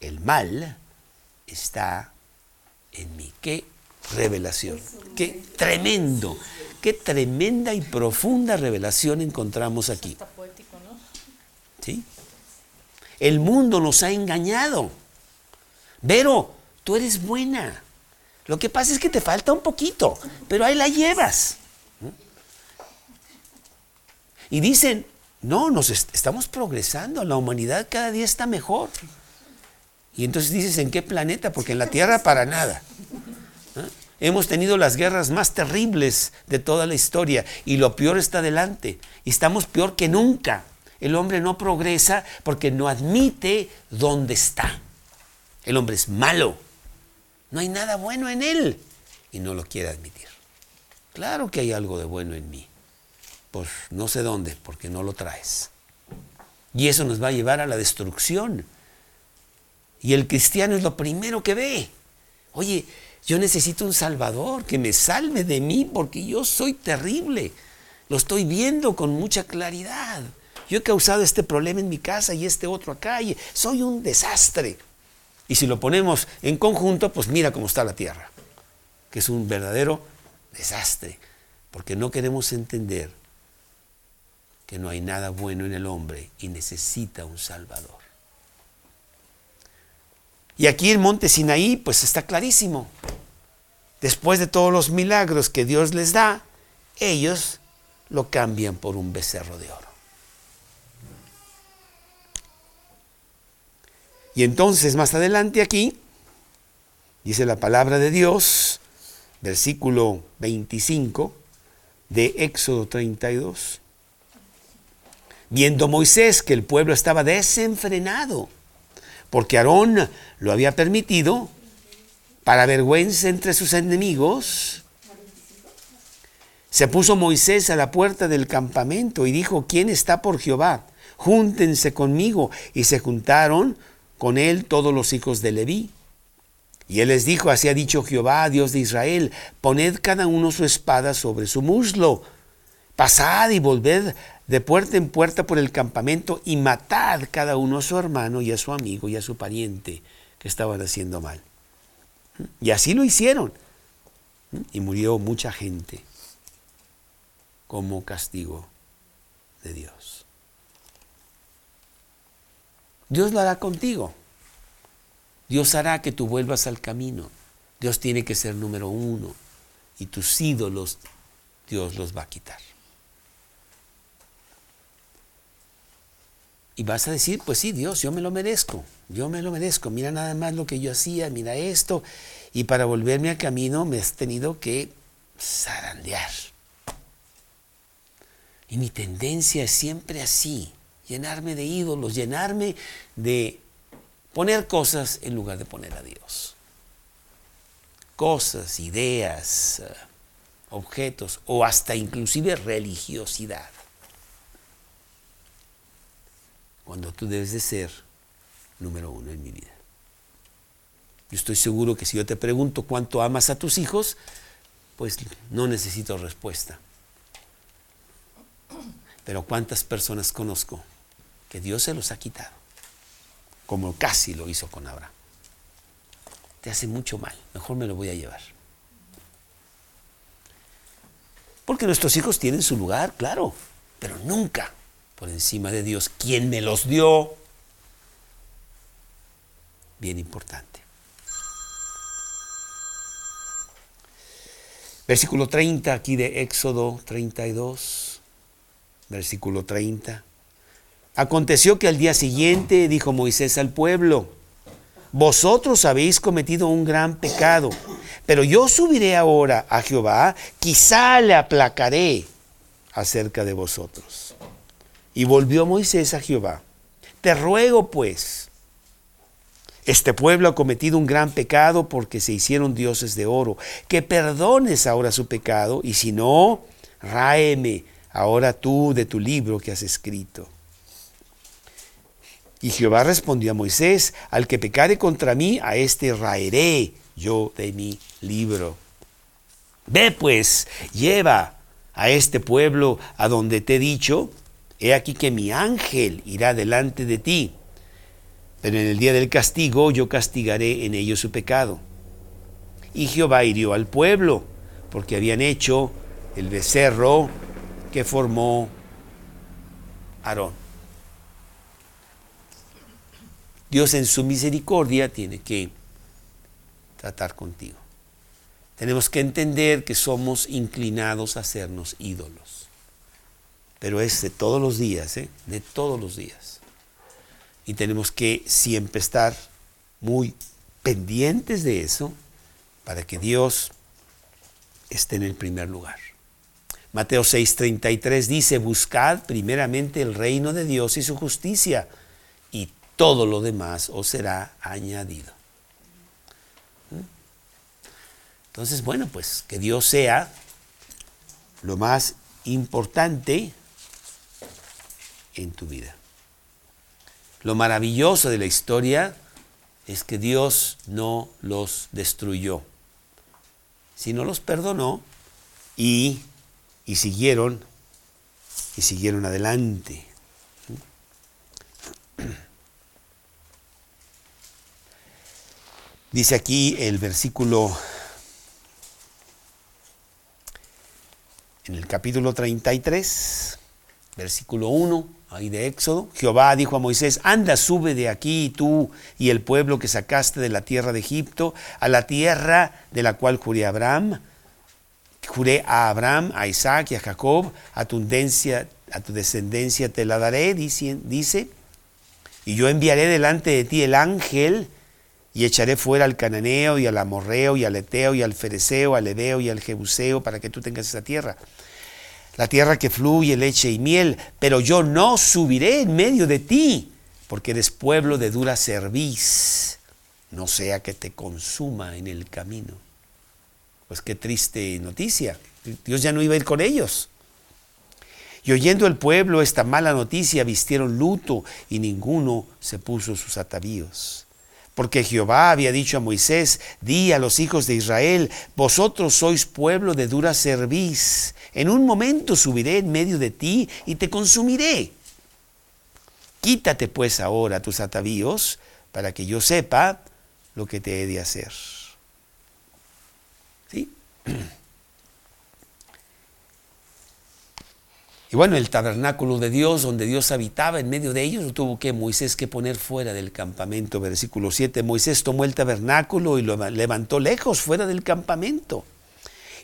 El mal está en mí. Qué revelación. Qué tremendo. Qué tremenda y profunda revelación encontramos aquí. ¿Sí? El mundo nos ha engañado. Vero, tú eres buena. Lo que pasa es que te falta un poquito, pero ahí la llevas. Y dicen, no, nos estamos progresando, la humanidad cada día está mejor. Y entonces dices, ¿en qué planeta? Porque en la Tierra para nada. Hemos tenido las guerras más terribles de toda la historia y lo peor está delante. Y estamos peor que nunca. El hombre no progresa porque no admite dónde está. El hombre es malo. No hay nada bueno en él y no lo quiere admitir. Claro que hay algo de bueno en mí. Pues no sé dónde, porque no lo traes. Y eso nos va a llevar a la destrucción. Y el cristiano es lo primero que ve. Oye, yo necesito un salvador que me salve de mí porque yo soy terrible. Lo estoy viendo con mucha claridad. Yo he causado este problema en mi casa y este otro acá. Y soy un desastre. Y si lo ponemos en conjunto, pues mira cómo está la tierra, que es un verdadero desastre, porque no queremos entender que no hay nada bueno en el hombre y necesita un Salvador. Y aquí en Monte Sinaí, pues está clarísimo. Después de todos los milagros que Dios les da, ellos lo cambian por un becerro de oro. Y entonces más adelante aquí, dice la palabra de Dios, versículo 25 de Éxodo 32. Viendo Moisés que el pueblo estaba desenfrenado, porque Aarón lo había permitido, para vergüenza entre sus enemigos, se puso Moisés a la puerta del campamento y dijo, ¿quién está por Jehová? Júntense conmigo. Y se juntaron con él todos los hijos de Leví. Y él les dijo, así ha dicho Jehová, Dios de Israel, poned cada uno su espada sobre su muslo, pasad y volved de puerta en puerta por el campamento y matad cada uno a su hermano y a su amigo y a su pariente que estaban haciendo mal. Y así lo hicieron. Y murió mucha gente como castigo de Dios. Dios lo hará contigo. Dios hará que tú vuelvas al camino. Dios tiene que ser número uno. Y tus ídolos, Dios los va a quitar. Y vas a decir, pues sí, Dios, yo me lo merezco. Yo me lo merezco. Mira nada más lo que yo hacía, mira esto. Y para volverme al camino me has tenido que zarandear. Y mi tendencia es siempre así llenarme de ídolos, llenarme de poner cosas en lugar de poner a Dios. Cosas, ideas, objetos o hasta inclusive religiosidad. Cuando tú debes de ser número uno en mi vida. Yo estoy seguro que si yo te pregunto cuánto amas a tus hijos, pues no necesito respuesta. Pero cuántas personas conozco que Dios se los ha quitado, como casi lo hizo con Abraham. Te hace mucho mal, mejor me lo voy a llevar. Porque nuestros hijos tienen su lugar, claro, pero nunca por encima de Dios, quien me los dio. Bien importante. Versículo 30 aquí de Éxodo 32, versículo 30. Aconteció que al día siguiente dijo Moisés al pueblo, vosotros habéis cometido un gran pecado, pero yo subiré ahora a Jehová, quizá le aplacaré acerca de vosotros. Y volvió Moisés a Jehová, te ruego pues, este pueblo ha cometido un gran pecado porque se hicieron dioses de oro. Que perdones ahora su pecado y si no, ráeme ahora tú de tu libro que has escrito. Y Jehová respondió a Moisés, al que pecare contra mí, a este raeré yo de mi libro. Ve pues, lleva a este pueblo a donde te he dicho, he aquí que mi ángel irá delante de ti pero en el día del castigo yo castigaré en ellos su pecado. Y Jehová hirió al pueblo, porque habían hecho el becerro que formó Aarón. Dios en su misericordia tiene que tratar contigo. Tenemos que entender que somos inclinados a hacernos ídolos. Pero es de todos los días, ¿eh? de todos los días y tenemos que siempre estar muy pendientes de eso para que Dios esté en el primer lugar. Mateo 6:33 dice, buscad primeramente el reino de Dios y su justicia, y todo lo demás os será añadido. ¿Mm? Entonces, bueno, pues que Dios sea lo más importante en tu vida. Lo maravilloso de la historia es que Dios no los destruyó, sino los perdonó y, y siguieron y siguieron adelante. Dice aquí el versículo en el capítulo 33, versículo 1 ahí de Éxodo, Jehová dijo a Moisés, anda, sube de aquí tú y el pueblo que sacaste de la tierra de Egipto, a la tierra de la cual juré a Abraham, juré a Abraham, a Isaac y a Jacob, a tu, a tu descendencia te la daré, dice, dice, y yo enviaré delante de ti el ángel, y echaré fuera al cananeo y al amorreo y al eteo y al fereceo, al ebeo y al jebuseo para que tú tengas esa tierra la tierra que fluye leche y miel, pero yo no subiré en medio de ti, porque eres pueblo de dura cerviz, no sea que te consuma en el camino. Pues qué triste noticia, Dios ya no iba a ir con ellos. Y oyendo el pueblo esta mala noticia, vistieron luto y ninguno se puso sus atavíos. Porque Jehová había dicho a Moisés, di a los hijos de Israel, vosotros sois pueblo de dura cerviz, en un momento subiré en medio de ti y te consumiré. Quítate pues ahora tus atavíos para que yo sepa lo que te he de hacer. ¿Sí? Y bueno, el tabernáculo de Dios, donde Dios habitaba en medio de ellos, tuvo que Moisés que poner fuera del campamento. Versículo 7, Moisés tomó el tabernáculo y lo levantó lejos, fuera del campamento,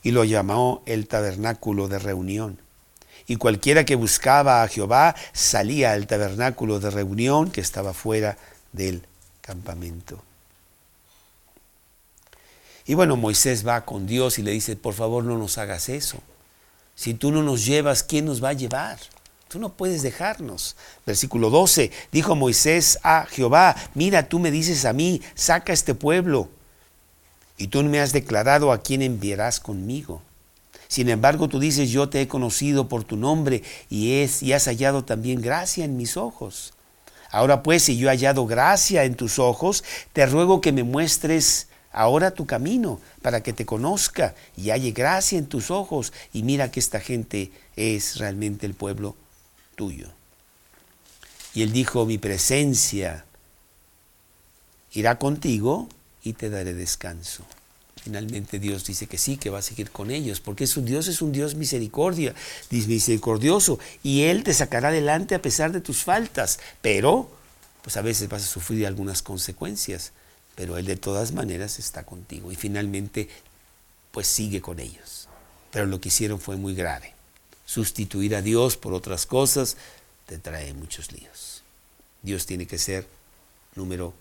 y lo llamó el tabernáculo de reunión. Y cualquiera que buscaba a Jehová salía al tabernáculo de reunión que estaba fuera del campamento. Y bueno, Moisés va con Dios y le dice, por favor no nos hagas eso. Si tú no nos llevas, ¿quién nos va a llevar? Tú no puedes dejarnos. Versículo 12, dijo Moisés a Jehová, mira, tú me dices a mí, saca este pueblo. Y tú me has declarado a quién enviarás conmigo. Sin embargo, tú dices, yo te he conocido por tu nombre y, es, y has hallado también gracia en mis ojos. Ahora pues, si yo he hallado gracia en tus ojos, te ruego que me muestres ahora tu camino para que te conozca y halle gracia en tus ojos y mira que esta gente es realmente el pueblo tuyo. Y él dijo, mi presencia irá contigo y te daré descanso. Finalmente Dios dice que sí, que va a seguir con ellos, porque su Dios es un Dios misericordia, misericordioso, y Él te sacará adelante a pesar de tus faltas, pero pues a veces vas a sufrir algunas consecuencias, pero Él de todas maneras está contigo y finalmente pues sigue con ellos. Pero lo que hicieron fue muy grave. Sustituir a Dios por otras cosas te trae muchos líos. Dios tiene que ser número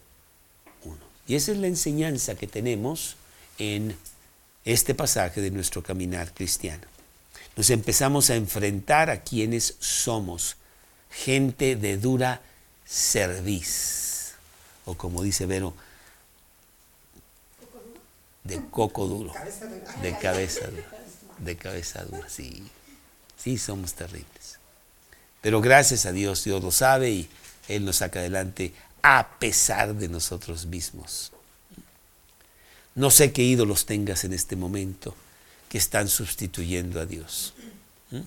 uno. Y esa es la enseñanza que tenemos en este pasaje de nuestro caminar cristiano. Nos empezamos a enfrentar a quienes somos, gente de dura cerviz, o como dice Vero, de coco duro, de cabeza dura, de cabeza dura, sí, sí somos terribles. Pero gracias a Dios, Dios lo sabe y Él nos saca adelante a pesar de nosotros mismos. No sé qué ídolos tengas en este momento que están sustituyendo a Dios. ¿Mm?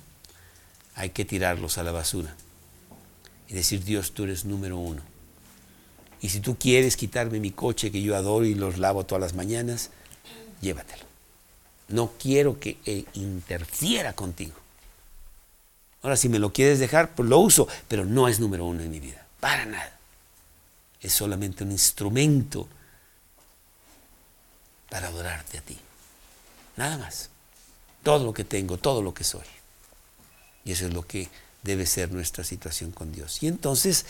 Hay que tirarlos a la basura y decir, Dios, tú eres número uno. Y si tú quieres quitarme mi coche que yo adoro y los lavo todas las mañanas, llévatelo. No quiero que interfiera contigo. Ahora, si me lo quieres dejar, pues lo uso, pero no es número uno en mi vida. Para nada. Es solamente un instrumento para adorarte a ti. Nada más. Todo lo que tengo, todo lo que soy. Y eso es lo que debe ser nuestra situación con Dios. Y entonces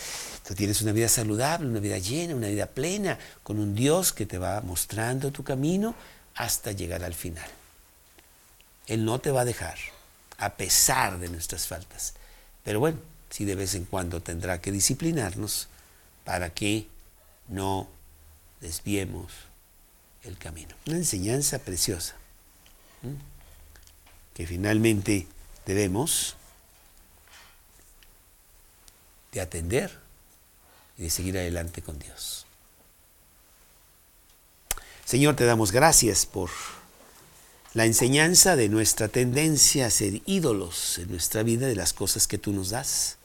tú tienes una vida saludable, una vida llena, una vida plena, con un Dios que te va mostrando tu camino hasta llegar al final. Él no te va a dejar, a pesar de nuestras faltas. Pero bueno, sí de vez en cuando tendrá que disciplinarnos para que no desviemos el camino. Una enseñanza preciosa que finalmente debemos de atender y de seguir adelante con Dios. Señor, te damos gracias por la enseñanza de nuestra tendencia a ser ídolos en nuestra vida, de las cosas que tú nos das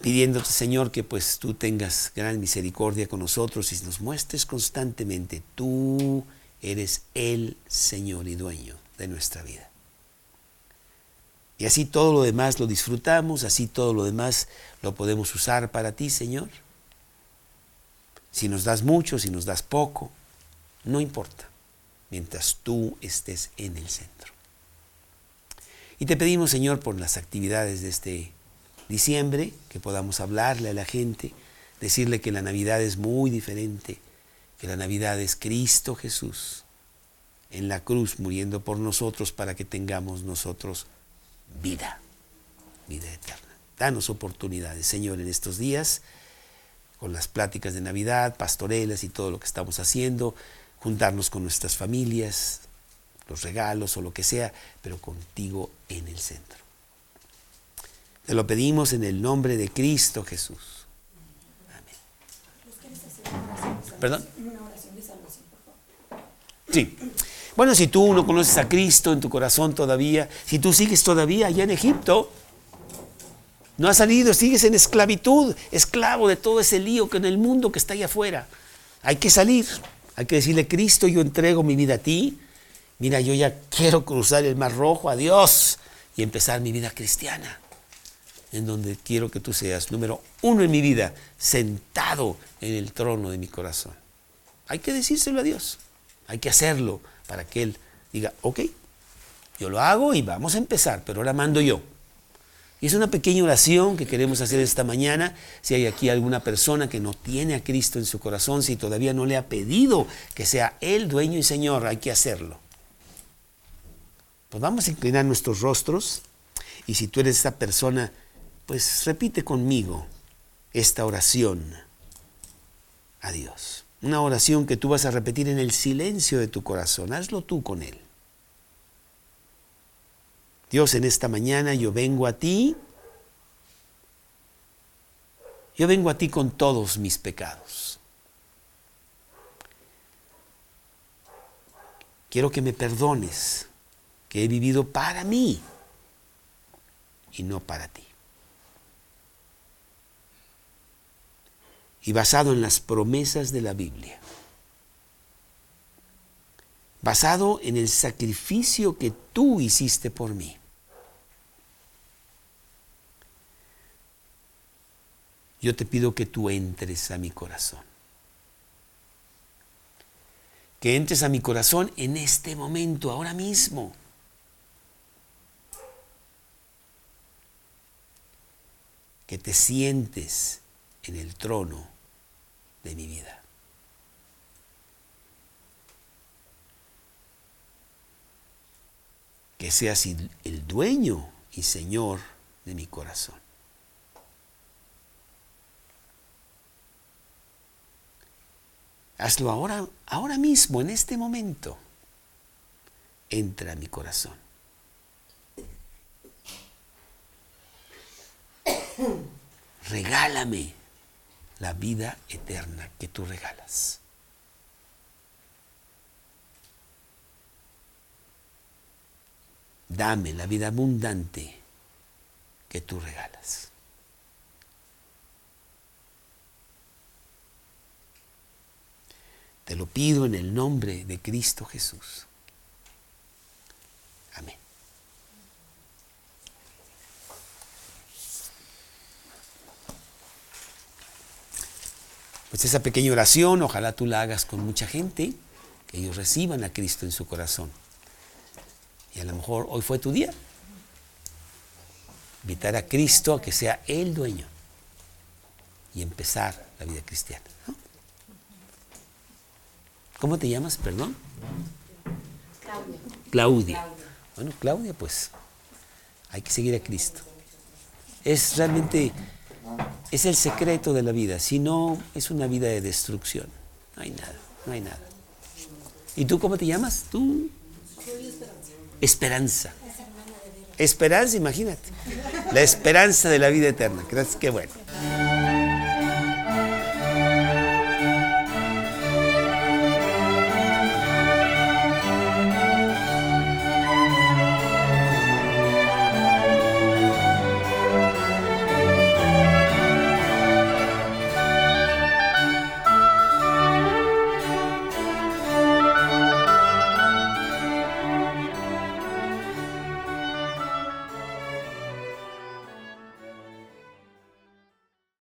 pidiéndote, Señor, que pues tú tengas gran misericordia con nosotros y nos muestres constantemente, tú eres el Señor y dueño de nuestra vida. Y así todo lo demás lo disfrutamos, así todo lo demás lo podemos usar para ti, Señor. Si nos das mucho, si nos das poco, no importa, mientras tú estés en el centro. Y te pedimos, Señor, por las actividades de este diciembre, que podamos hablarle a la gente, decirle que la Navidad es muy diferente, que la Navidad es Cristo Jesús en la cruz muriendo por nosotros para que tengamos nosotros vida, vida eterna. Danos oportunidades, Señor, en estos días, con las pláticas de Navidad, pastorelas y todo lo que estamos haciendo, juntarnos con nuestras familias, los regalos o lo que sea, pero contigo en el centro. Te lo pedimos en el nombre de Cristo Jesús. Amén. ¿Perdón? Sí. Bueno, si tú no conoces a Cristo en tu corazón todavía, si tú sigues todavía allá en Egipto, no has salido, sigues en esclavitud, esclavo de todo ese lío que en el mundo que está allá afuera. Hay que salir, hay que decirle, Cristo, yo entrego mi vida a ti. Mira, yo ya quiero cruzar el mar rojo, a Dios, y empezar mi vida cristiana en donde quiero que tú seas número uno en mi vida, sentado en el trono de mi corazón. Hay que decírselo a Dios, hay que hacerlo para que Él diga, ok, yo lo hago y vamos a empezar, pero ahora mando yo. Y es una pequeña oración que queremos hacer esta mañana. Si hay aquí alguna persona que no tiene a Cristo en su corazón, si todavía no le ha pedido que sea Él dueño y Señor, hay que hacerlo. Pues vamos a inclinar nuestros rostros y si tú eres esa persona pues repite conmigo esta oración a Dios. Una oración que tú vas a repetir en el silencio de tu corazón. Hazlo tú con Él. Dios, en esta mañana yo vengo a ti. Yo vengo a ti con todos mis pecados. Quiero que me perdones que he vivido para mí y no para ti. Y basado en las promesas de la Biblia. Basado en el sacrificio que tú hiciste por mí. Yo te pido que tú entres a mi corazón. Que entres a mi corazón en este momento, ahora mismo. que te sientes en el trono de mi vida. Que seas el dueño y Señor de mi corazón. Hazlo ahora, ahora mismo, en este momento. Entra a mi corazón. regálame la vida eterna que tú regalas. Dame la vida abundante que tú regalas. Te lo pido en el nombre de Cristo Jesús. Amén. Pues esa pequeña oración, ojalá tú la hagas con mucha gente, que ellos reciban a Cristo en su corazón. Y a lo mejor hoy fue tu día. Invitar a Cristo a que sea el dueño y empezar la vida cristiana. ¿Cómo te llamas, perdón? Claudia. Claudia. Bueno, Claudia, pues hay que seguir a Cristo. Es realmente es el secreto de la vida. Si no, es una vida de destrucción. No hay nada, no hay nada. ¿Y tú cómo te llamas? Tú. Esperanza. Esperanza, imagínate. La esperanza de la vida eterna. Qué bueno.